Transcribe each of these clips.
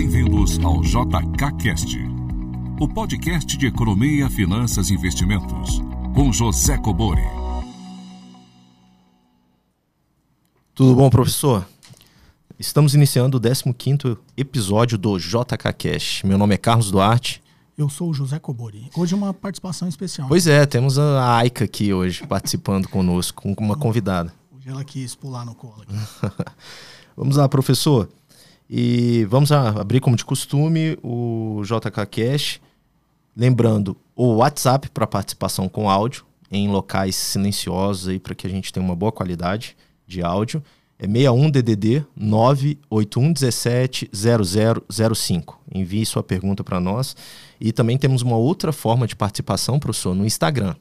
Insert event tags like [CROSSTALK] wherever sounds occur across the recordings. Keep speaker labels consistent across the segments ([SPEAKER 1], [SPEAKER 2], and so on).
[SPEAKER 1] Bem-vindos ao JKCast, o podcast de economia, finanças e investimentos, com José Cobori.
[SPEAKER 2] Tudo bom, professor? Estamos iniciando o 15º episódio do JKCast. Meu nome é Carlos Duarte.
[SPEAKER 3] Eu sou o José Cobori. Hoje uma participação especial.
[SPEAKER 2] Pois é, temos a Aika aqui hoje participando conosco, com uma convidada.
[SPEAKER 3] Hoje ela quis pular no colo. [LAUGHS]
[SPEAKER 2] vamos lá, professor. E vamos abrir, como de costume, o JK Cash. Lembrando, o WhatsApp para participação com áudio em locais silenciosos aí para que a gente tenha uma boa qualidade de áudio. É 61 DDD 98117 0005. Envie sua pergunta para nós. E também temos uma outra forma de participação, professor, no Instagram.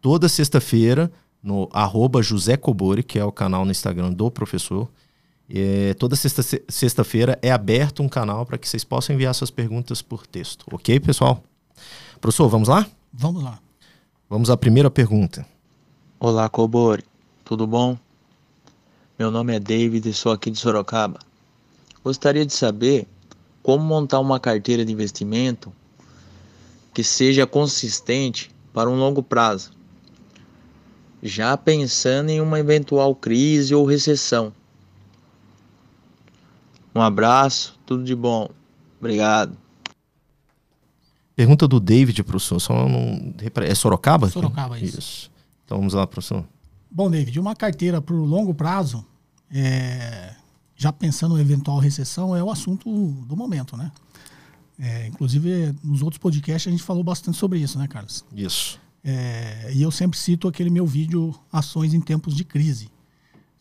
[SPEAKER 2] Toda sexta-feira, no arroba José Cobori, que é o canal no Instagram do professor. É, toda sexta-feira é aberto um canal para que vocês possam enviar suas perguntas por texto. Ok, pessoal? Professor, vamos lá?
[SPEAKER 3] Vamos lá.
[SPEAKER 2] Vamos à primeira pergunta.
[SPEAKER 4] Olá, Cobori. Tudo bom? Meu nome é David e sou aqui de Sorocaba. Gostaria de saber como montar uma carteira de investimento que seja consistente para um longo prazo, já pensando em uma eventual crise ou recessão. Um abraço, tudo de bom. Obrigado.
[SPEAKER 2] Pergunta do David, professor. Só não... É Sorocaba?
[SPEAKER 3] Sorocaba, isso. isso.
[SPEAKER 2] Então vamos lá, professor.
[SPEAKER 3] Bom, David, uma carteira para o longo prazo, é... já pensando em eventual recessão, é o assunto do momento, né? É, inclusive, nos outros podcasts a gente falou bastante sobre isso, né, Carlos?
[SPEAKER 2] Isso.
[SPEAKER 3] É, e eu sempre cito aquele meu vídeo Ações em Tempos de Crise.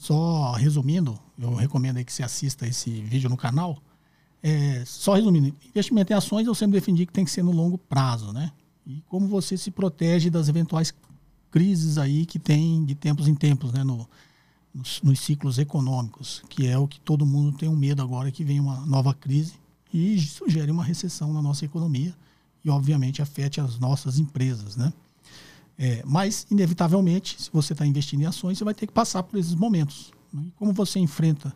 [SPEAKER 3] Só resumindo, eu recomendo aí que você assista esse vídeo no canal. É, só resumindo, investimento em ações eu sempre defendi que tem que ser no longo prazo, né? E como você se protege das eventuais crises aí que tem de tempos em tempos, né? No, nos, nos, ciclos econômicos, que é o que todo mundo tem um medo agora que vem uma nova crise e sugere uma recessão na nossa economia e, obviamente, afete as nossas empresas, né? É, mas, inevitavelmente, se você está investindo em ações, você vai ter que passar por esses momentos. Né? Como você enfrenta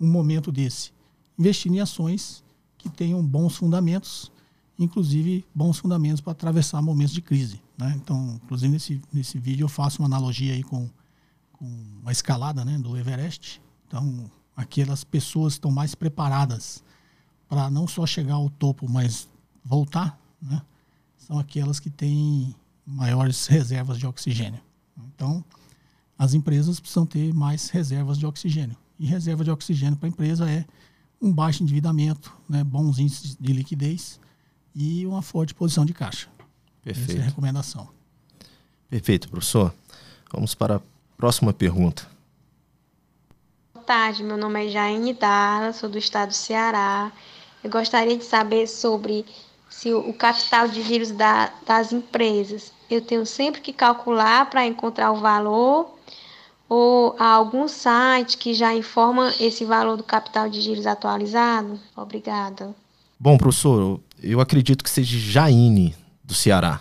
[SPEAKER 3] um momento desse? Investindo em ações que tenham bons fundamentos, inclusive bons fundamentos para atravessar momentos de crise. Né? Então, inclusive, nesse, nesse vídeo eu faço uma analogia aí com, com a escalada né, do Everest. Então, aquelas pessoas estão mais preparadas para não só chegar ao topo, mas voltar, né? são aquelas que têm maiores reservas de oxigênio. Então, as empresas precisam ter mais reservas de oxigênio. E reserva de oxigênio para a empresa é um baixo endividamento, né, bons índices de liquidez e uma forte posição de caixa.
[SPEAKER 2] Perfeito.
[SPEAKER 3] Essa é a recomendação.
[SPEAKER 2] Perfeito, professor. Vamos para a próxima pergunta.
[SPEAKER 5] Boa tarde, meu nome é Jaine Dara, sou do estado do Ceará. Eu gostaria de saber sobre se o capital de giros da, das empresas eu tenho sempre que calcular para encontrar o valor ou há algum site que já informa esse valor do capital de giros atualizado? Obrigada.
[SPEAKER 2] Bom, professor, eu acredito que seja Jaine do Ceará.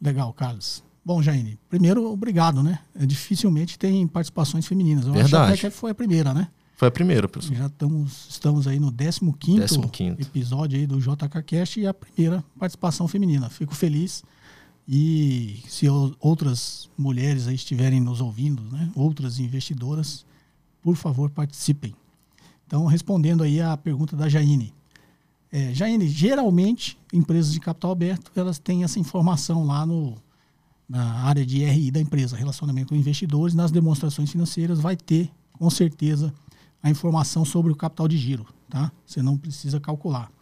[SPEAKER 3] Legal, Carlos. Bom, Jaine, primeiro, obrigado, né? Dificilmente tem participações femininas. Eu
[SPEAKER 2] Verdade.
[SPEAKER 3] acho até que foi a primeira, né?
[SPEAKER 2] Foi a primeira, professor.
[SPEAKER 3] Já estamos, estamos aí no 15 quinto episódio aí do JKCast e a primeira participação feminina. Fico feliz. E se outras mulheres aí estiverem nos ouvindo, né, outras investidoras, por favor, participem. Então, respondendo aí a pergunta da Jaine. É, Jaine, geralmente, empresas de capital aberto, elas têm essa informação lá no, na área de RI da empresa, relacionamento com investidores, nas demonstrações financeiras, vai ter, com certeza, a informação sobre o capital de giro, tá? Você não precisa calcular.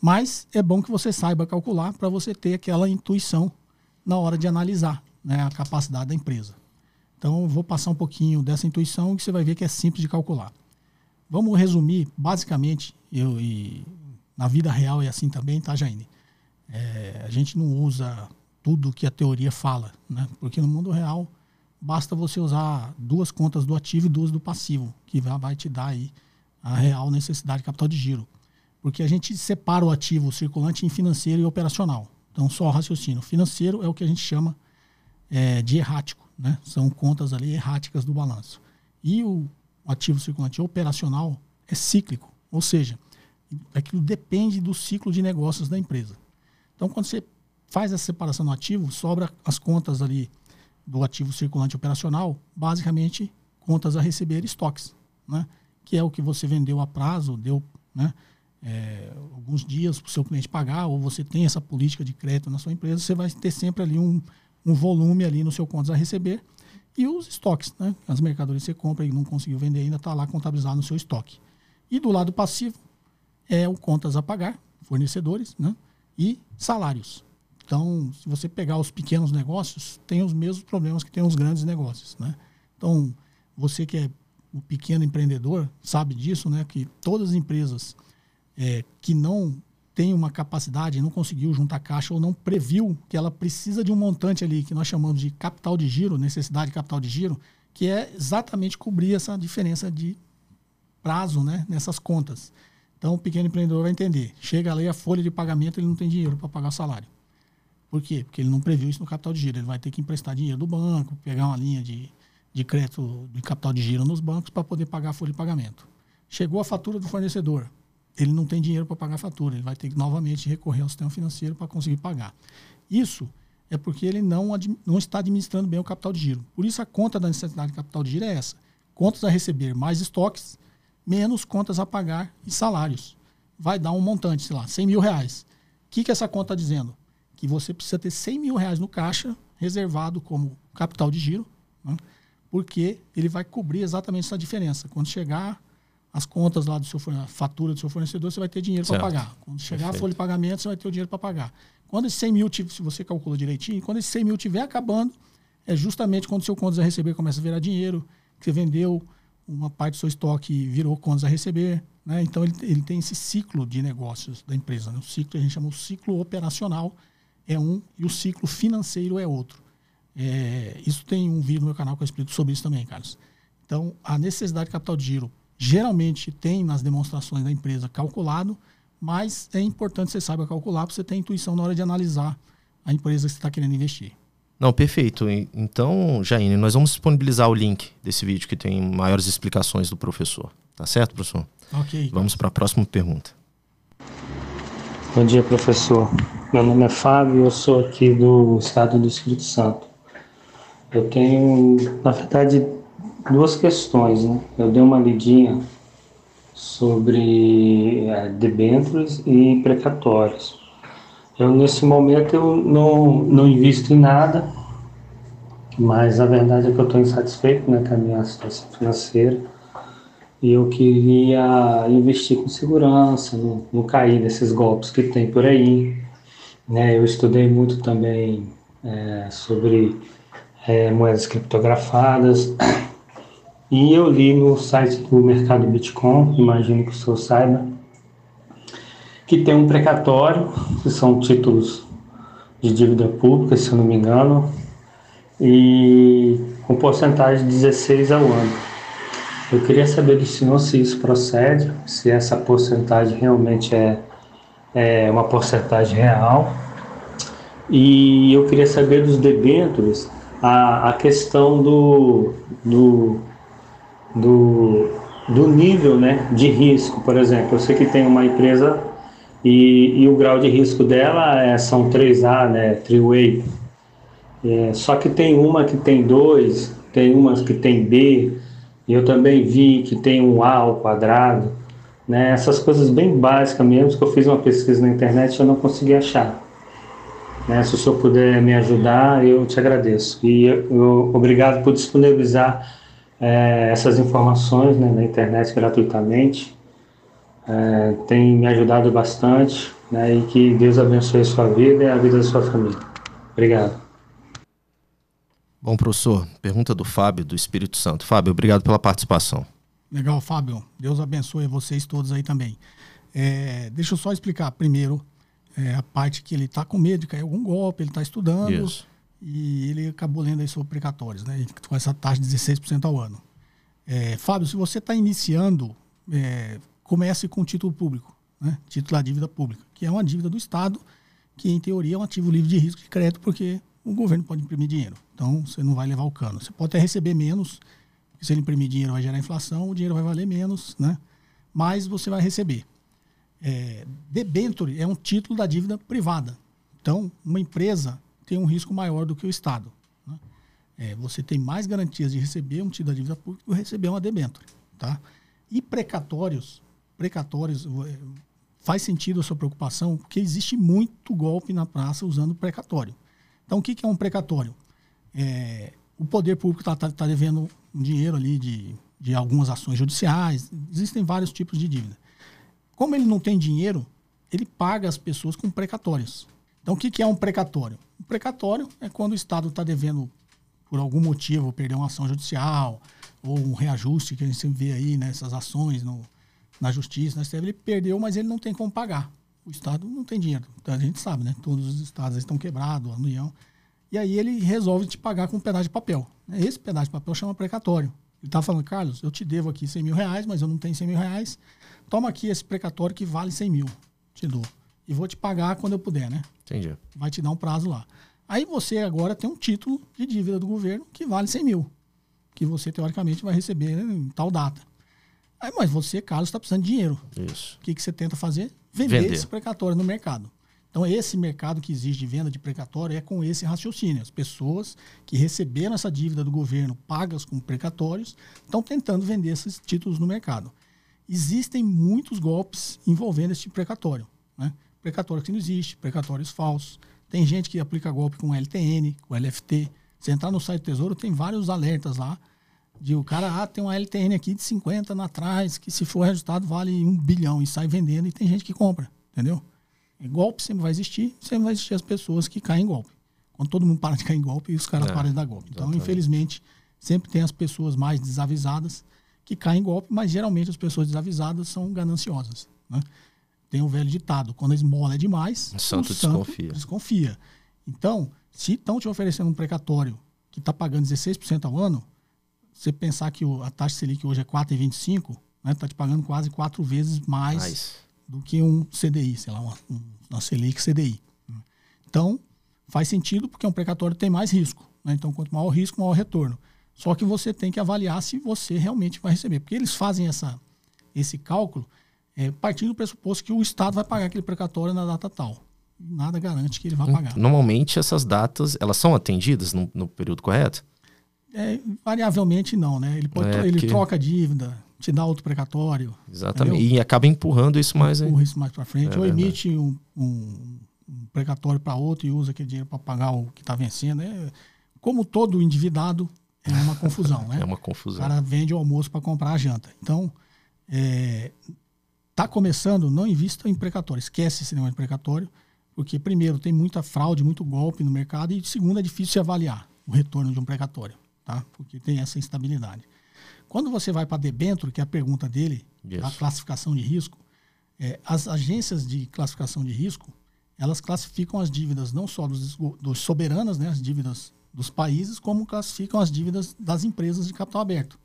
[SPEAKER 3] Mas é bom que você saiba calcular para você ter aquela intuição na hora de analisar né, a capacidade da empresa. Então, vou passar um pouquinho dessa intuição que você vai ver que é simples de calcular. Vamos resumir, basicamente, eu, e na vida real é assim também, tá, Jaine? É, a gente não usa tudo que a teoria fala, né? Porque no mundo real basta você usar duas contas do ativo e duas do passivo, que vai te dar aí a real necessidade de capital de giro. Porque a gente separa o ativo circulante em financeiro e operacional. Então, só o raciocínio. Financeiro é o que a gente chama é, de errático, né? São contas ali erráticas do balanço. E o ativo circulante operacional é cíclico, ou seja, Aquilo depende do ciclo de negócios da empresa. Então, quando você faz essa separação do ativo, sobra as contas ali do ativo circulante operacional, basicamente contas a receber estoques, né? que é o que você vendeu a prazo, deu né? É, alguns dias para o seu cliente pagar, ou você tem essa política de crédito na sua empresa, você vai ter sempre ali um, um volume ali no seu contas a receber e os estoques, né? As mercadorias que você compra e não conseguiu vender ainda está lá contabilizado no seu estoque. E do lado passivo é o contas a pagar, fornecedores, né? E salários. Então, se você pegar os pequenos negócios, tem os mesmos problemas que tem os grandes negócios, né? Então, você que é o pequeno empreendedor sabe disso, né? Que todas as empresas é, que não tem uma capacidade, não conseguiu juntar caixa ou não previu que ela precisa de um montante ali que nós chamamos de capital de giro, necessidade de capital de giro, que é exatamente cobrir essa diferença de prazo né, nessas contas. Então, o pequeno empreendedor vai entender. Chega ali a folha de pagamento, ele não tem dinheiro para pagar o salário. Por quê? Porque ele não previu isso no capital de giro. Ele vai ter que emprestar dinheiro do banco, pegar uma linha de, de crédito de capital de giro nos bancos para poder pagar a folha de pagamento. Chegou a fatura do fornecedor ele não tem dinheiro para pagar a fatura, ele vai ter que novamente recorrer ao sistema financeiro para conseguir pagar. Isso é porque ele não, não está administrando bem o capital de giro. Por isso a conta da necessidade de capital de giro é essa. Contas a receber mais estoques, menos contas a pagar e salários. Vai dar um montante, sei lá, 100 mil reais. O que, que essa conta está dizendo? Que você precisa ter 100 mil reais no caixa, reservado como capital de giro, né? porque ele vai cobrir exatamente essa diferença. Quando chegar as contas lá do seu a fatura do seu fornecedor, você vai ter dinheiro para pagar. Quando chegar Perfeito. a folha de pagamento, você vai ter o dinheiro para pagar. Quando esse 100 mil, se você calcula direitinho, quando esse 100 mil estiver acabando, é justamente quando o seu contas a receber começa a virar dinheiro, que você vendeu uma parte do seu estoque virou contas a receber. Né? Então, ele, ele tem esse ciclo de negócios da empresa. Né? O ciclo, a gente chama o ciclo operacional é um e o ciclo financeiro é outro. É, isso tem um vídeo no meu canal que eu explico sobre isso também, Carlos. Então, a necessidade de capital de giro geralmente tem nas demonstrações da empresa calculado, mas é importante que você saiba calcular para você ter intuição na hora de analisar a empresa que você está querendo investir.
[SPEAKER 2] Não, perfeito. Então, Jaine, nós vamos disponibilizar o link desse vídeo que tem maiores explicações do professor. Tá certo, professor?
[SPEAKER 3] Ok.
[SPEAKER 2] Vamos para a próxima pergunta.
[SPEAKER 6] Bom dia, professor. Meu nome é Fábio, eu sou aqui do estado do Espírito Santo. Eu tenho, na verdade, duas questões. Né? Eu dei uma lidinha sobre é, debêntures e precatórios. Eu, nesse momento, eu não, não invisto em nada, mas a verdade é que eu estou insatisfeito né, com a minha situação financeira e eu queria investir com segurança, não, não cair nesses golpes que tem por aí. Né? Eu estudei muito também é, sobre é, moedas criptografadas, e eu li no site do mercado Bitcoin, imagino que o senhor saiba, que tem um precatório, que são títulos de dívida pública, se eu não me engano, e com porcentagem de 16 ao ano. Eu queria saber do senhor se isso procede, se essa porcentagem realmente é, é uma porcentagem real. E eu queria saber dos debêntures a, a questão do, do do, do nível né, de risco. Por exemplo, eu sei que tem uma empresa e, e o grau de risco dela é, são 3A, né, Triway. É, só que tem uma que tem 2, tem umas que tem B, e eu também vi que tem um A ao quadrado. Né, essas coisas bem básicas mesmo, que eu fiz uma pesquisa na internet e eu não consegui achar. Né, se o senhor puder me ajudar, eu te agradeço. E eu, eu, obrigado por disponibilizar é, essas informações né, na internet gratuitamente. É, tem me ajudado bastante né, e que Deus abençoe a sua vida e a vida da sua família. Obrigado.
[SPEAKER 2] Bom, professor, pergunta do Fábio, do Espírito Santo. Fábio, obrigado pela participação.
[SPEAKER 3] Legal, Fábio. Deus abençoe vocês todos aí também. É, deixa eu só explicar primeiro é, a parte que ele está com medo de cair algum golpe, ele está estudando. Isso e ele acabou lendo aí sobre precatórios, né? Com essa taxa de 16% ao ano. É, Fábio, se você está iniciando, é, comece com título público, né? Título da dívida pública, que é uma dívida do Estado, que em teoria é um ativo livre de risco de crédito, porque o governo pode imprimir dinheiro. Então você não vai levar o cano. Você pode até receber menos, porque se ele imprimir dinheiro vai gerar inflação, o dinheiro vai valer menos, né? Mas você vai receber. É, debenture é um título da dívida privada. Então, uma empresa tem um risco maior do que o Estado. Né? É, você tem mais garantias de receber um título da dívida pública do que receber uma debenture. Tá? E precatórios, precatórios, é, faz sentido a sua preocupação, porque existe muito golpe na praça usando precatório. Então, o que, que é um precatório? É, o poder público está tá, tá devendo um dinheiro ali de, de algumas ações judiciais, existem vários tipos de dívida. Como ele não tem dinheiro, ele paga as pessoas com precatórios. Então, o que, que é um precatório? Um precatório é quando o Estado está devendo, por algum motivo, perder uma ação judicial ou um reajuste que a gente vê aí nessas ações no, na justiça, na STF, ele perdeu, mas ele não tem como pagar. O Estado não tem dinheiro. Então, a gente sabe, né? Todos os estados estão quebrados, a União. E aí ele resolve te pagar com um pedaço de papel. Esse pedaço de papel chama precatório. Ele está falando, Carlos, eu te devo aqui 100 mil reais, mas eu não tenho 100 mil reais toma aqui esse precatório que vale 100 mil, te dou. E vou te pagar quando eu puder, né?
[SPEAKER 2] Entendi.
[SPEAKER 3] Vai te dar um prazo lá. Aí você agora tem um título de dívida do governo que vale 100 mil, que você teoricamente vai receber em tal data. Aí, mas você, Carlos, está precisando de dinheiro.
[SPEAKER 2] Isso.
[SPEAKER 3] O que, que você tenta fazer? Vender,
[SPEAKER 2] Vender.
[SPEAKER 3] esse precatório no mercado. Então, esse mercado que exige de venda de precatório é com esse raciocínio. As pessoas que receberam essa dívida do governo pagas com precatórios estão tentando vender esses títulos no mercado existem muitos golpes envolvendo esse tipo precatório. Né? Precatório que não existe, precatórios falsos. Tem gente que aplica golpe com LTN, com LFT. Você entrar no site do Tesouro, tem vários alertas lá. De o cara, ah, tem uma LTN aqui de 50 na trás, que se for resultado vale um bilhão e sai vendendo e tem gente que compra, entendeu? E golpe sempre vai existir, sempre vai existir as pessoas que caem em golpe. Quando todo mundo para de cair em golpe, os caras
[SPEAKER 2] É,
[SPEAKER 3] param de dar golpe. Então,
[SPEAKER 2] exatamente.
[SPEAKER 3] infelizmente, sempre tem as pessoas mais desavisadas que caem em golpe, mas geralmente as pessoas desavisadas são gananciosas. Né? Tem o velho ditado: quando a esmola é demais,
[SPEAKER 2] O santo
[SPEAKER 3] o
[SPEAKER 2] desconfia.
[SPEAKER 3] desconfia. Então, se estão te oferecendo um precatório que está pagando 16% ao ano, você pensar que a taxa Selic hoje é 4,25%, está né, te pagando quase quatro vezes mais
[SPEAKER 2] Mas,
[SPEAKER 3] do que um CDI, sei lá, uma, um- uma Selic CDI. Então, faz sentido porque um precatório tem mais risco. né? Então, quanto maior o risco, maior o retorno. Só que você tem que avaliar se você realmente vai receber. Porque eles fazem essa, esse cálculo é, partindo do pressuposto que o Estado vai pagar aquele precatório na data tal. Nada garante que ele vai pagar.
[SPEAKER 2] normalmente essas datas, elas são atendidas no, no período correto?
[SPEAKER 3] É, variavelmente não, né? Ele, pode,
[SPEAKER 2] É,
[SPEAKER 3] ele
[SPEAKER 2] porque-
[SPEAKER 3] troca a dívida, te dá outro precatório,
[SPEAKER 2] Exatamente. E acaba empurrando isso mais,
[SPEAKER 3] empurra isso mais para frente,
[SPEAKER 2] É
[SPEAKER 3] ou
[SPEAKER 2] verdade.
[SPEAKER 3] emite um, um- um precatório para outro e usa aquele dinheiro para pagar o que está vencendo. É, como todo endividado, é uma confusão, [LAUGHS] né?
[SPEAKER 2] É uma
[SPEAKER 3] O
[SPEAKER 2] confusão.
[SPEAKER 3] cara vende o almoço para comprar a janta. Então, é, tá começando, não invista em precatório. Esquece esse negócio de precatório, porque, primeiro, tem muita fraude, muito golpe no mercado, e, segundo, é difícil se avaliar o retorno de um precatório, tá? Porque tem essa instabilidade. Quando você vai para debênture, que é a pergunta dele,
[SPEAKER 2] Isso.
[SPEAKER 3] a classificação de risco, é, as agências de classificação de risco, elas classificam as dívidas não só dos, dos soberanas, né, as dívidas dos países, como classificam as dívidas das empresas de capital aberto.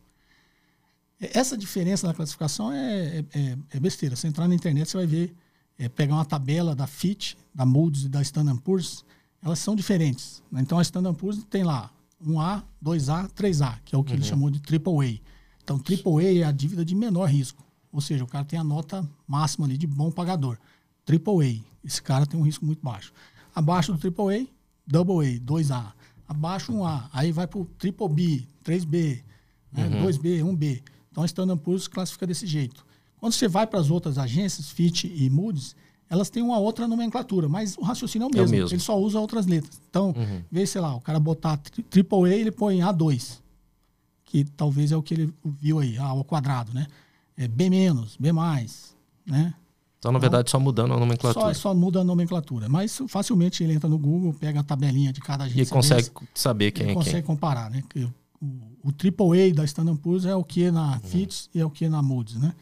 [SPEAKER 3] Essa diferença na classificação é, é- é- besteira. Você entrar na internet, você vai ver, é, pegar uma tabela da Fitch, da Moody's e da Standard Poor's, elas são diferentes. né? Então, a Standard Poor's tem lá 1A, 2A, 3A, que é o que ele chamou de AAA. Então, AAA é a dívida de menor risco. Ou seja, o cara tem a nota máxima ali de bom pagador. AAA. Esse cara tem um risco muito baixo. Abaixo do AAA, AA, 2A. Abaixo 1A. Aí vai para o Triple B, 3B, né, 2B, 1B. Então a Standard Poor's classifica desse jeito. Quando você vai para as outras agências, Fitch e Moody's, elas têm uma outra nomenclatura, mas o raciocínio é o
[SPEAKER 2] É o
[SPEAKER 3] mesmo.
[SPEAKER 2] mesmo.
[SPEAKER 3] Ele só usa outras letras. Então, em vez, sei lá, o cara botar tri- Triple A, ele põe A2, que talvez é o que ele viu aí, A ao quadrado, né? É B menos, B mais, né?
[SPEAKER 2] Então, na verdade, só mudando a
[SPEAKER 3] Só,
[SPEAKER 2] nomenclatura.
[SPEAKER 3] só muda a nomenclatura. Mas facilmente ele entra no Google, pega a tabelinha de cada agência.
[SPEAKER 2] E consegue
[SPEAKER 3] dessa,
[SPEAKER 2] saber quem é
[SPEAKER 3] consegue
[SPEAKER 2] quem.
[SPEAKER 3] comparar, né? O, o AAA da Standard Poor's é o que na Fitch e é o que na Moody's, né?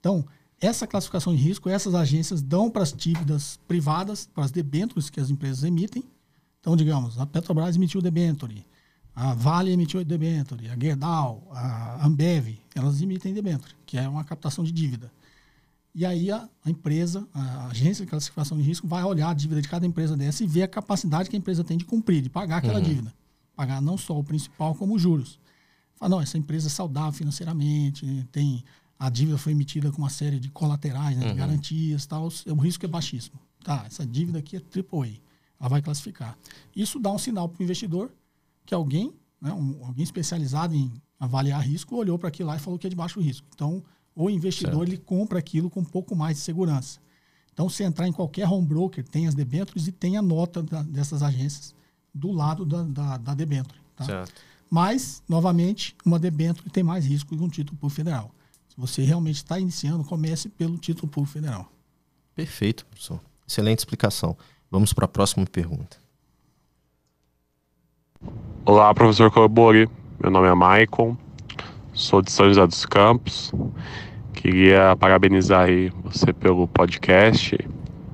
[SPEAKER 3] Então, essa classificação de risco, essas agências dão para as dívidas privadas, para as debêntures que as empresas emitem. Então, digamos, a Petrobras emitiu debenture, a Vale emitiu debenture, a Gerdau, a Ambev, elas emitem debenture, que é uma captação de dívida. E aí a, a empresa, a agência de classificação de risco, vai olhar a dívida de cada empresa dessa e ver a capacidade que a empresa tem de cumprir, de pagar aquela dívida. Pagar não só o principal, como os juros. Fala, não, essa empresa é saudável financeiramente, tem a dívida foi emitida com uma série de colaterais, né,
[SPEAKER 2] Uhum.
[SPEAKER 3] de garantias tal, o risco é baixíssimo. Tá, essa dívida aqui é AAA, ela vai classificar. Isso dá um sinal para o investidor que alguém, né, um- alguém especializado em avaliar risco, olhou para aquilo lá e falou que é de baixo risco. Então, o investidor ele compra aquilo com um pouco mais de segurança. Então, se entrar em qualquer home broker, tem as debêntures e tem a nota da- dessas agências do lado da, da, da debênture. Tá?
[SPEAKER 2] Certo.
[SPEAKER 3] Mas, novamente, uma debênture tem mais risco que um título público federal. Se você realmente está iniciando, comece pelo título público federal.
[SPEAKER 2] Perfeito, professor. Excelente explicação. Vamos para a próxima pergunta.
[SPEAKER 7] Olá, professor Colabori. Meu nome é Maicon, sou de São José dos Campos. Queria parabenizar aí você pelo podcast.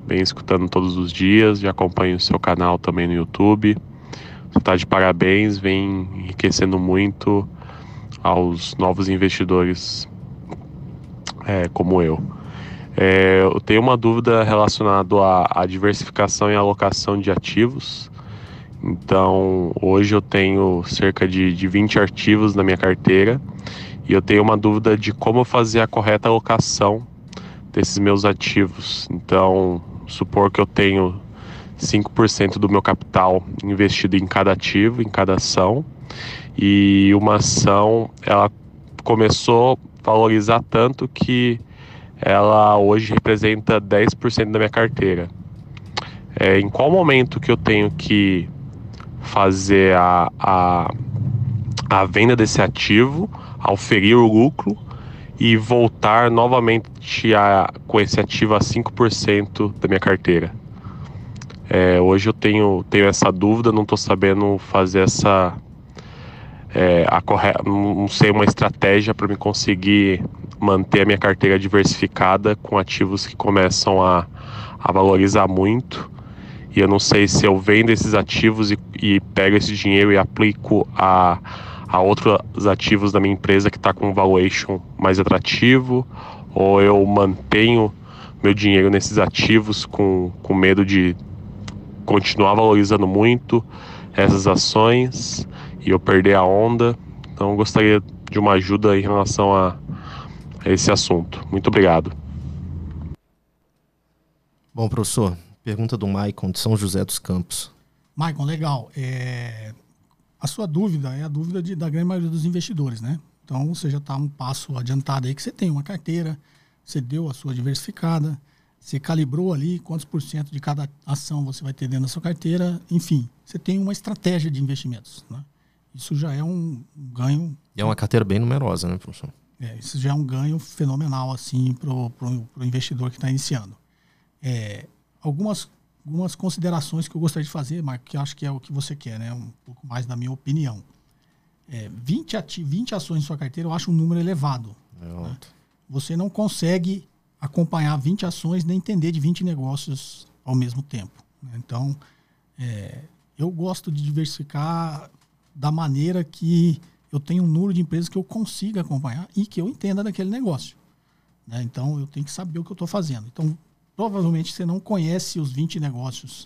[SPEAKER 7] Venho escutando todos os dias e acompanho o seu canal também no YouTube. Você está de parabéns, vem enriquecendo muito aos novos investidores é, como eu. É, eu tenho uma dúvida relacionada à, à diversificação e alocação de ativos. Então, hoje eu tenho cerca de, de 20 ativos na minha carteira e eu tenho uma dúvida de como fazer a correta alocação desses meus ativos. Então, supor que eu tenho 5% do meu capital investido em cada ativo, em cada ação, e uma ação ela começou a valorizar tanto que ela hoje representa 10% da minha carteira. É, em qual momento que eu tenho que fazer a, a, a venda desse ativo, auferir o lucro e voltar novamente a, com esse ativo a 5% da minha carteira. É, hoje eu tenho, tenho essa dúvida, não estou sabendo fazer essa. É, a corre... Não sei uma estratégia para me conseguir manter a minha carteira diversificada com ativos que começam a, a valorizar muito e eu não sei se eu vendo esses ativos e, e pego esse dinheiro e aplico a, a outros ativos da minha empresa que está com um valuation mais atrativo, ou eu mantenho meu dinheiro nesses ativos com, com medo de continuar valorizando muito essas ações e eu perder a onda. Então eu gostaria de uma ajuda em relação a, a esse assunto. Muito obrigado.
[SPEAKER 2] Bom, professor, pergunta do Maicon de São José dos Campos.
[SPEAKER 3] Maicon, legal. É, A sua dúvida é a dúvida de- da grande maioria dos investidores, né? Então você já está um passo adiantado aí que você tem uma carteira, você deu a sua diversificada, você calibrou ali quantos por cento de cada ação você vai ter dentro da sua carteira, enfim, você tem uma estratégia de investimentos, né? Isso já é um ganho
[SPEAKER 2] E é uma carteira bem numerosa, né, professor?
[SPEAKER 3] é, isso já é um ganho fenomenal assim para o investidor que está iniciando. É, algumas, algumas considerações que eu gostaria de fazer, Marco, que acho que é o que você quer, né? um pouco mais da minha opinião. É, 20, ati 20 ações em sua carteira eu acho um número elevado.
[SPEAKER 2] É alto.
[SPEAKER 3] Você não consegue acompanhar 20 ações nem entender de 20 negócios ao mesmo tempo. né? Então, é, eu gosto de diversificar da maneira que eu tenho um número de empresas que eu consiga acompanhar e que eu entenda daquele negócio. né? Então, eu tenho que saber o que eu estou fazendo. Então, provavelmente você não conhece os 20 negócios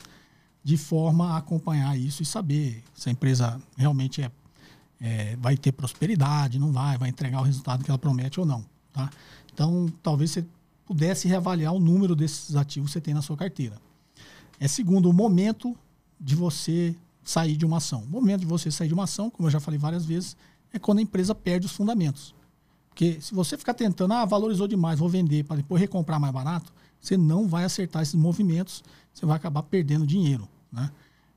[SPEAKER 3] de forma a acompanhar isso e saber se a empresa realmente é, é, vai ter prosperidade, não vai, vai entregar o resultado que ela promete ou não. Tá? Então, talvez você pudesse reavaliar o número desses ativos que você tem na sua carteira. É segundo, o momento de você sair de uma ação. O momento de você sair de uma ação, como eu já falei várias vezes, é quando a empresa perde os fundamentos. Porque se você ficar tentando, ah, valorizou demais, vou vender para depois recomprar mais barato, você não vai acertar esses movimentos, você vai acabar perdendo dinheiro. Né?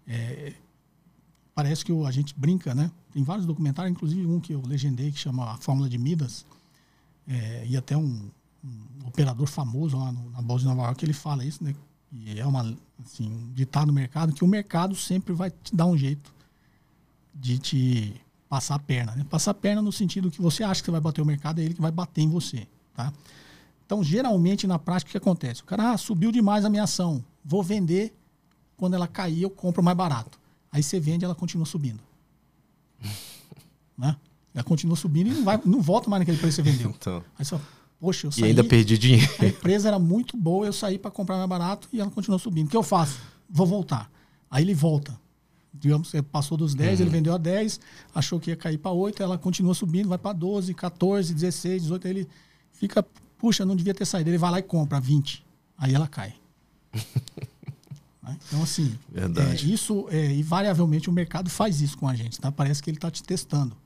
[SPEAKER 3] É, parece que a gente brinca, né? Tem vários documentários, inclusive um que eu legendei que chama A Fórmula de Midas, é, e até um, um operador famoso lá no- na Bolsa de Nova York, ele fala isso, né? E é uma, assim, um ditado no mercado que o mercado sempre vai te dar um jeito de te passar a perna. Né? Passar a perna no sentido que você acha que você vai bater o mercado, é ele que vai bater em você. Tá? Então, geralmente, na prática, o que acontece? O cara ah, subiu demais a minha ação, vou vender, quando ela cair, eu compro mais barato. Aí você vende, ela continua subindo. [LAUGHS] né? Ela continua subindo e não, vai, não volta mais naquele preço que você vendeu.
[SPEAKER 2] Então,
[SPEAKER 3] Aí você fala, poxa, eu
[SPEAKER 2] e
[SPEAKER 3] saí,
[SPEAKER 2] ainda perdi dinheiro.
[SPEAKER 3] a empresa era muito boa, eu saí para comprar mais barato e ela continuou subindo. O que eu faço? Vou voltar. Aí ele volta. Digamos passou dos 10, ele vendeu a 10, achou que ia cair para 8, ela continua subindo, vai para 12, 14, 16, 18, aí ele fica, puxa, não devia ter saído. Ele vai lá e compra 20. Aí ela cai. [LAUGHS] Né? Então, assim, é, isso, é, invariavelmente, o mercado faz isso com a gente, tá? Parece que ele está te testando.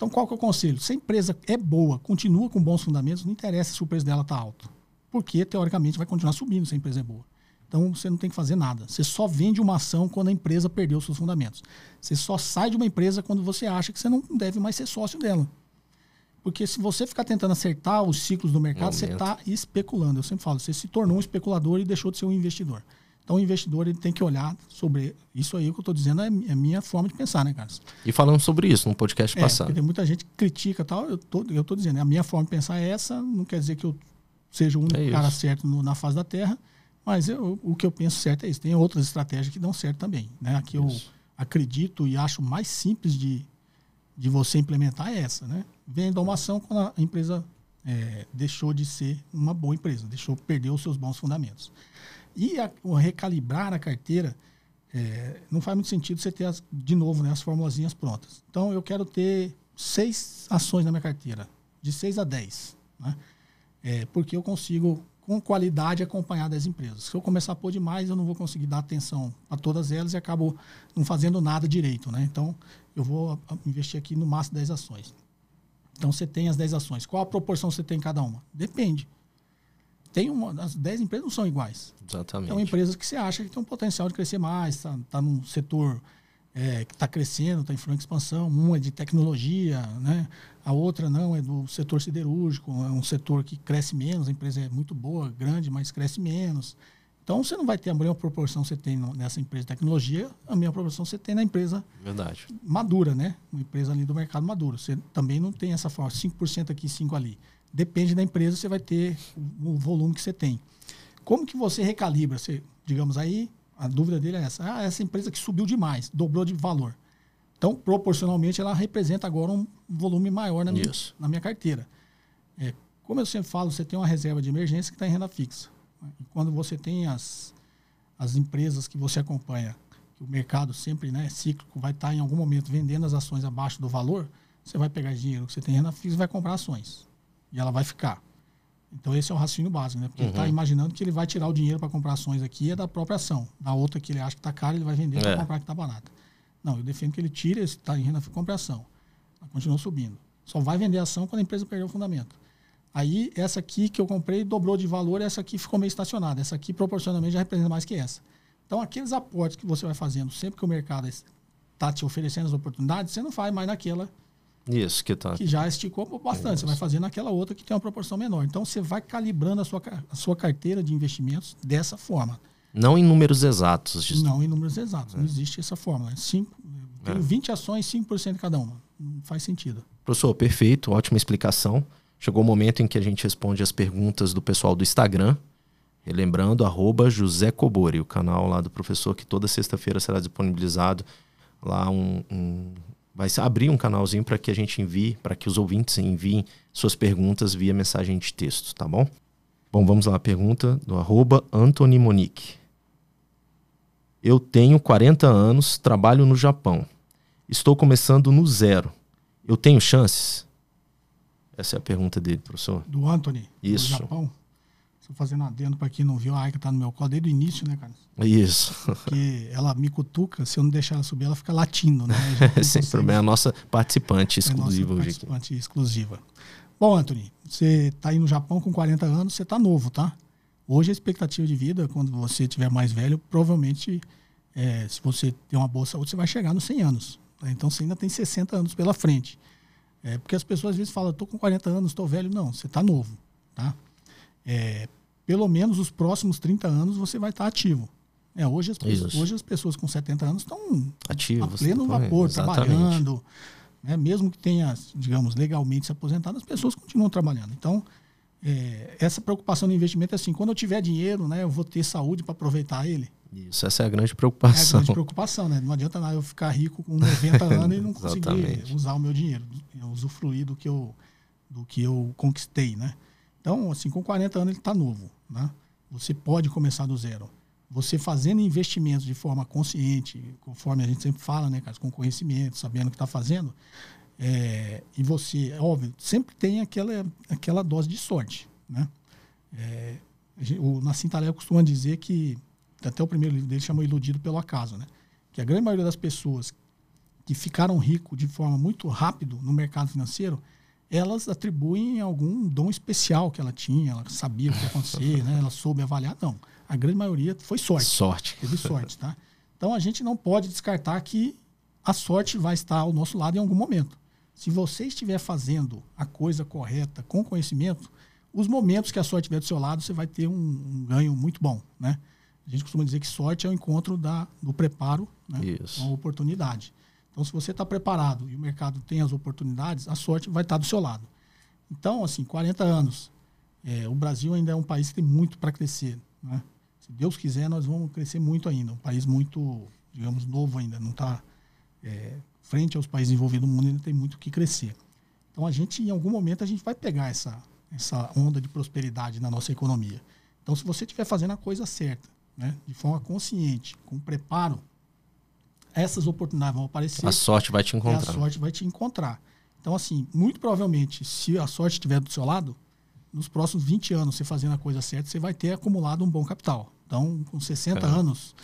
[SPEAKER 3] Então, qual que é o conselho? Se a empresa é boa, continua com bons fundamentos, não interessa se o preço dela está alto. Porque, teoricamente, vai continuar subindo se a empresa é boa. Então, você não tem que fazer nada. Você só vende uma ação quando a empresa perdeu seus fundamentos. Você só sai de uma empresa quando você acha que você não deve mais ser sócio dela. Porque se você ficar tentando acertar os ciclos do mercado, Momento. você está especulando. Eu sempre falo, você se tornou um especulador e deixou de ser um investidor. Então, o investidor ele tem que olhar sobre isso aí que eu estou dizendo é a minha forma de pensar, né, Carlos?
[SPEAKER 2] E falando sobre isso no podcast é, passado.
[SPEAKER 3] Porque muita gente critica tal. Eu tô, eu tô dizendo, a minha forma de pensar é essa. Não quer dizer que eu seja o único é cara certo no, na face da Terra, mas eu, o que eu penso certo é isso. Tem outras estratégias que dão certo também. Né? A que eu acredito e acho mais simples de, de você implementar é essa. Né? Venda uma ação quando a empresa é, deixou de ser uma boa empresa, deixou perder os seus bons fundamentos. E a, o recalibrar a carteira, é, não faz muito sentido você ter, as, de novo, né, as formulazinhas prontas. Então, eu quero ter seis ações na minha carteira, de seis a dez. Né? É, porque eu consigo com qualidade acompanhar das empresas. Se eu começar a pôr demais, eu não vou conseguir dar atenção a todas elas e acabo não fazendo nada direito. Né? Então, eu vou investir aqui no máximo 10 ações. Então, você tem as 10 ações. Qual a proporção você tem em cada uma? Depende. Tem uma, as 10 empresas não são iguais.
[SPEAKER 2] Exatamente.
[SPEAKER 3] São empresas que você acha que tem um potencial de crescer mais, está tá num setor é, que está crescendo, está em franca expansão. Uma é de tecnologia, né? a outra não, é do setor siderúrgico, é um setor que cresce menos, a empresa é muito boa, grande, mas cresce menos. Então você não vai ter a mesma proporção que você tem nessa empresa de tecnologia, a mesma proporção que você tem na empresa
[SPEAKER 2] Verdade.
[SPEAKER 3] madura, né? Uma empresa ali do mercado maduro. Você também não tem essa forma, 5% aqui, 5% ali. Depende da empresa, você vai ter o, volume que você tem. Como que você recalibra? Você, digamos aí, a dúvida dele é essa. Ah, essa empresa que subiu demais, dobrou de valor. Então, proporcionalmente, ela representa agora um volume maior na minha, na minha carteira. É, como eu sempre falo, você tem uma reserva de emergência que está em renda fixa. E quando você tem as, as empresas que você acompanha, que o mercado sempre né, cíclico vai estar tá em algum momento vendendo as ações abaixo do valor, você vai pegar dinheiro que você tem em renda fixa e vai comprar ações. E ela vai ficar. Então esse é o raciocínio básico, né? Porque tá uhum. ele está imaginando que ele vai tirar o dinheiro para comprar ações aqui é da própria ação. Da outra que ele acha que está caro, ele vai vender para é. comprar que está barata. Não, eu defendo que ele tire esse está em renda compra ação. Ela continua subindo. Só vai vender ação quando a empresa perder o fundamento. Aí essa aqui que eu comprei dobrou de valor, essa aqui ficou meio estacionada. Essa aqui proporcionalmente já representa mais que essa. Então aqueles aportes que você vai fazendo sempre que o mercado está te oferecendo as oportunidades, você não faz mais naquela
[SPEAKER 2] isso, que tá.
[SPEAKER 3] Que já esticou bastante. Isso. Você vai fazer naquela outra que tem uma proporção menor. Então você vai calibrando a sua, a sua carteira de investimentos dessa forma.
[SPEAKER 2] Não em números exatos.
[SPEAKER 3] Não em números exatos. É. Não existe essa fórmula. Cinco, tenho é. 20 ações, 5% cada uma. Não faz sentido.
[SPEAKER 2] Professor, perfeito. Ótima explicação. Chegou o momento em que a gente responde as perguntas do pessoal do Instagram. Relembrando, arroba José Cobori, o canal lá do professor, que toda sexta-feira será disponibilizado lá um, um vai abrir um canalzinho para que a gente envie, para que os ouvintes enviem suas perguntas via mensagem de texto, tá bom? Bom, vamos lá, a pergunta do arroba Anthony Monique. Eu tenho 40 anos, trabalho no Japão. Estou começando no zero. Eu tenho chances? Essa é a pergunta dele, professor.
[SPEAKER 3] Do Anthony,
[SPEAKER 2] Isso.
[SPEAKER 3] do Japão. Fazendo adendo para quem não viu, a Aika tá no meu colo desde o início, né, cara?
[SPEAKER 2] Isso.
[SPEAKER 3] Porque ela me cutuca, se eu não deixar ela subir, ela fica latindo, né? [LAUGHS]
[SPEAKER 2] Sem problema, é a nossa participante exclusiva
[SPEAKER 3] é
[SPEAKER 2] hoje.
[SPEAKER 3] Participante aqui. exclusiva. Bom, Anthony, você está aí no Japão com 40 anos, você está novo, tá? Hoje a expectativa de vida, quando você tiver mais velho, provavelmente, é, se você tem uma boa saúde, você vai chegar nos 100 anos. Tá? Então você ainda tem 60 anos pela frente. É, porque as pessoas às vezes falam, estou com 40 anos, estou velho. Não, você está novo, tá? É, pelo menos os próximos 30 anos você vai estar ativo. É, hoje, as pessoas, hoje as pessoas com 70 anos estão
[SPEAKER 2] ativos,
[SPEAKER 3] a pleno vapor, trabalhando. Né? Mesmo que tenha, digamos, legalmente se aposentado, as pessoas continuam trabalhando. Então, é, essa preocupação no investimento é assim, quando eu tiver dinheiro, né, eu vou ter saúde para aproveitar ele.
[SPEAKER 2] Isso, essa é a grande preocupação.
[SPEAKER 3] É a grande preocupação, né? Não adianta nada eu ficar rico com 90 [LAUGHS] anos e não conseguir usar o meu dinheiro, usufruir do que eu, do que eu conquistei, né? Então, assim, com 40 anos ele está novo. Né? Você pode começar do zero. Você fazendo investimentos de forma consciente, conforme a gente sempre fala, né, cara, com conhecimento, sabendo o que está fazendo, É, e você, é óbvio, sempre tem aquela, aquela dose de sorte. Né? É, o Nassim Taleb costuma dizer que, até o primeiro livro dele chamou Iludido pelo Acaso, né? que a grande maioria das pessoas que ficaram ricos de forma muito rápido no mercado financeiro, elas atribuem algum dom especial que ela tinha, ela sabia o que ia acontecer, né? ela soube avaliar. Não, a grande maioria foi sorte.
[SPEAKER 2] Sorte.
[SPEAKER 3] Teve sorte, tá? Então a gente não pode descartar que a sorte vai estar ao nosso lado em algum momento. Se você estiver fazendo a coisa correta, com conhecimento, os momentos que a sorte estiver do seu lado, você vai ter um, um ganho muito bom, né? A gente costuma dizer que sorte é o encontro da, do preparo né, com a oportunidade. Então, se você está preparado e o mercado tem as oportunidades, a sorte vai estar tá do seu lado. Então, assim, 40 anos. É, o Brasil ainda é um país que tem muito para crescer. Né? Se Deus quiser, nós vamos crescer muito ainda. Um país muito, digamos, novo ainda. Não está é, frente aos países envolvidos no mundo, ainda tem muito que crescer. Então, a gente, em algum momento, a gente vai pegar essa, essa onda de prosperidade na nossa economia. Então, se você estiver fazendo a coisa certa, né, de forma consciente, com preparo, essas oportunidades vão aparecer.
[SPEAKER 2] A sorte vai te encontrar.
[SPEAKER 3] a sorte vai te encontrar. Então, assim, muito provavelmente, se a sorte estiver do seu lado, nos próximos 20 anos, você fazendo a coisa certa, você vai ter acumulado um bom capital. Então, com 60 anos,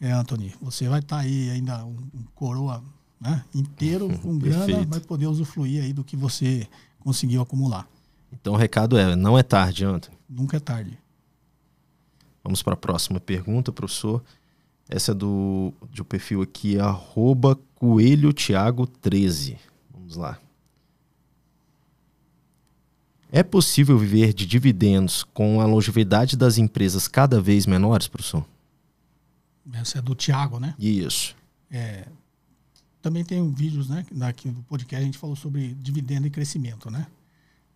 [SPEAKER 3] é, Anthony, você vai estar tá aí ainda um, um coroa né, inteiro [LAUGHS] com grana, vai poder usufruir aí do que você conseguiu acumular.
[SPEAKER 2] Então, o recado é: não é tarde, Anthony.
[SPEAKER 3] Nunca é tarde.
[SPEAKER 2] Vamos para a próxima pergunta, professor. Essa é do, do perfil aqui, arroba Coelho Thiago 13. Vamos lá. É possível viver de dividendos com a longevidade das empresas cada vez menores, professor?
[SPEAKER 3] Essa é do Thiago, né?
[SPEAKER 2] Isso.
[SPEAKER 3] É, também tem vídeos, né? Daqui do podcast a gente falou sobre dividendo e crescimento, né?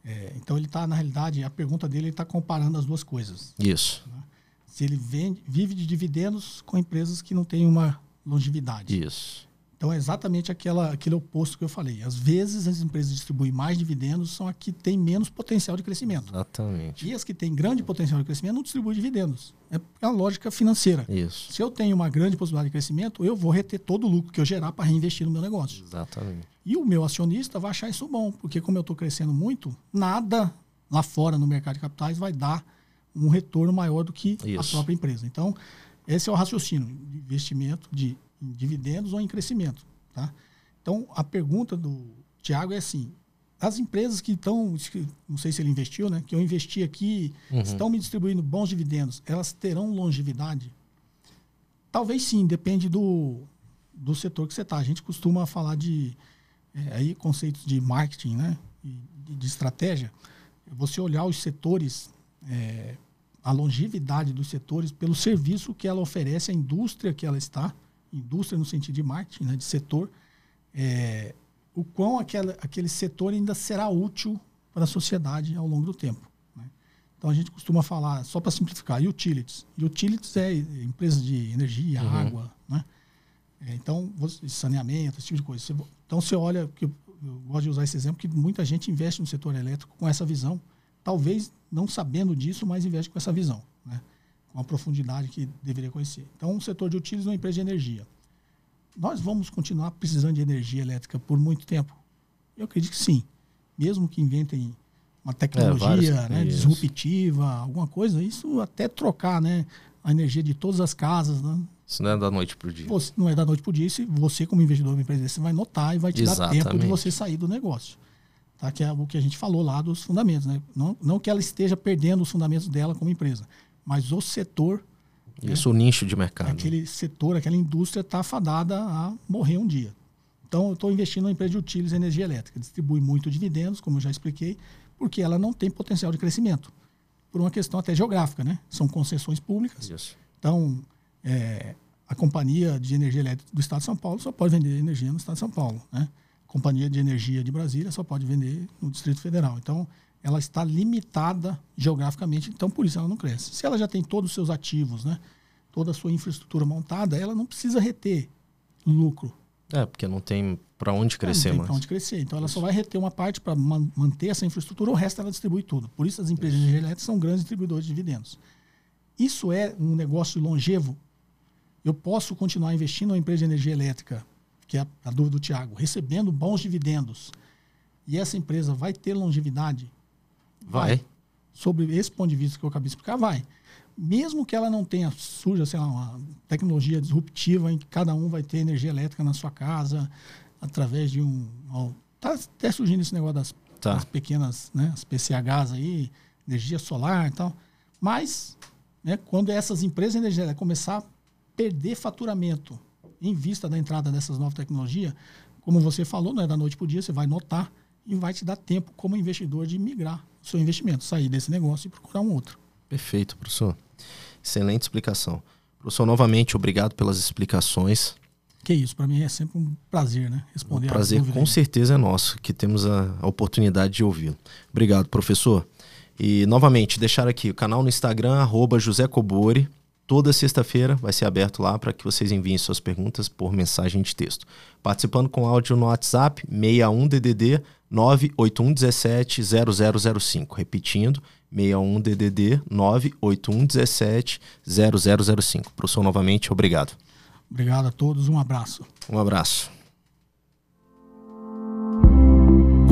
[SPEAKER 3] É, então ele está, na realidade, a pergunta dele ele está comparando as duas coisas.
[SPEAKER 2] Isso.
[SPEAKER 3] Né? Se ele vende, vive de dividendos com empresas que não têm uma longevidade.
[SPEAKER 2] Isso.
[SPEAKER 3] Então é exatamente aquela, aquele oposto que eu falei. Às vezes as empresas distribuem mais dividendos são as que têm menos potencial de crescimento.
[SPEAKER 2] Exatamente.
[SPEAKER 3] E as que têm grande potencial de crescimento não distribuem dividendos. É a lógica financeira.
[SPEAKER 2] Isso.
[SPEAKER 3] Se eu tenho uma grande possibilidade de crescimento, eu vou reter todo o lucro que eu gerar para reinvestir no meu negócio.
[SPEAKER 2] Exatamente.
[SPEAKER 3] E o meu acionista vai achar isso bom, porque como eu estou crescendo muito, nada lá fora no mercado de capitais vai dar um retorno maior do que Isso. a própria empresa. Então, esse é o raciocínio de investimento de em dividendos ou em crescimento. Tá? Então, a pergunta do Tiago é assim: as empresas que estão, não sei se ele investiu, né? Que eu investi aqui, uhum. estão me distribuindo bons dividendos, elas terão longevidade? Talvez sim, depende do, do setor que você está. A gente costuma falar de é, aí conceitos de marketing, né? de, de estratégia. Você olhar os setores é, a longevidade dos setores pelo serviço que ela oferece à indústria que ela está, indústria no sentido de marketing, né, de setor, é, o quão aquela, aquele setor ainda será útil para a sociedade ao longo do tempo. Né? Então a gente costuma falar, só para simplificar, utilities. Utilities é empresa de energia, uhum. água, né? É, então, saneamento, esse tipo de coisa. Você, então você olha, que eu, eu gosto de usar esse exemplo, que muita gente investe no setor elétrico com essa visão talvez não sabendo disso, mas investe com essa visão, né? com a profundidade que deveria conhecer. Então, o setor de utilities é uma empresa de energia. Nós vamos continuar precisando de energia elétrica por muito tempo? Eu acredito que sim. Mesmo que inventem uma tecnologia é, né, disruptiva, alguma coisa, isso até trocar né, a energia de todas as casas. Né?
[SPEAKER 2] Isso não é da noite para o dia.
[SPEAKER 3] Você, não é da noite para o dia. Se você, como investidor de uma empresa, você vai notar e vai te Exatamente. dar tempo de você sair do negócio tá? que é o que a gente falou lá dos fundamentos. Né? Não, não que ela esteja perdendo os fundamentos dela como empresa, mas o setor.
[SPEAKER 2] Né? Isso, o nicho de mercado.
[SPEAKER 3] Aquele setor, aquela indústria está fadada a morrer um dia. Então, eu estou investindo na empresa de utilities de energia elétrica. Distribui muito dividendos, como eu já expliquei, porque ela não tem potencial de crescimento. Por uma questão até geográfica, né? São concessões públicas.
[SPEAKER 2] Isso.
[SPEAKER 3] Então, é, a companhia de energia elétrica do Estado de São Paulo só pode vender energia no Estado de São Paulo, né? Companhia de Energia de Brasília só pode vender no Distrito Federal. Então, ela está limitada geograficamente, então por isso ela não cresce. Se ela já tem todos os seus ativos, né, toda a sua infraestrutura montada, ela não precisa reter lucro.
[SPEAKER 2] É, porque não tem para onde crescer
[SPEAKER 3] não
[SPEAKER 2] tem
[SPEAKER 3] para onde crescer. Então ela só vai reter uma parte para man manter essa infraestrutura, o resto ela distribui tudo. Por isso as empresas de energia elétrica são grandes distribuidores de dividendos. Isso é um negócio longevo. Eu posso continuar investindo em uma empresa de energia elétrica que é a dúvida do Tiago, recebendo bons dividendos, e essa empresa vai ter longevidade?
[SPEAKER 2] Vai.
[SPEAKER 3] Sobre esse ponto de vista que eu acabei de explicar, vai. Mesmo que ela não tenha suja, sei lá, uma tecnologia disruptiva em que cada um vai ter energia elétrica na sua casa através de um. Está até surgindo esse negócio das,
[SPEAKER 2] Tá.
[SPEAKER 3] das pequenas, né, as PCHs aí, energia solar e tal. Mas, né, quando essas empresas de energia elétrica começar a perder faturamento em vista da entrada dessas novas tecnologias, como você falou, não é da noite para o dia, você vai notar e vai te dar tempo como investidor de migrar o seu investimento, sair desse negócio e procurar um outro.
[SPEAKER 2] Perfeito, professor. Excelente explicação. Professor, novamente, obrigado pelas explicações.
[SPEAKER 3] Que isso, para mim é sempre um prazer, né? Responder
[SPEAKER 2] prazer
[SPEAKER 3] a dúvida.
[SPEAKER 2] com certeza é nosso, que temos a, a oportunidade de ouvi-lo. Obrigado, professor. E novamente, deixar aqui o canal no Instagram, arroba José Cobori. Toda sexta-feira vai ser aberto lá para que vocês enviem suas perguntas por mensagem de texto. Participando com áudio no WhatsApp, 61DDD 98117 0005. Repetindo, 61DDD 98117 0005. Professor, novamente, obrigado.
[SPEAKER 3] Obrigado a todos, um abraço.
[SPEAKER 2] Um abraço.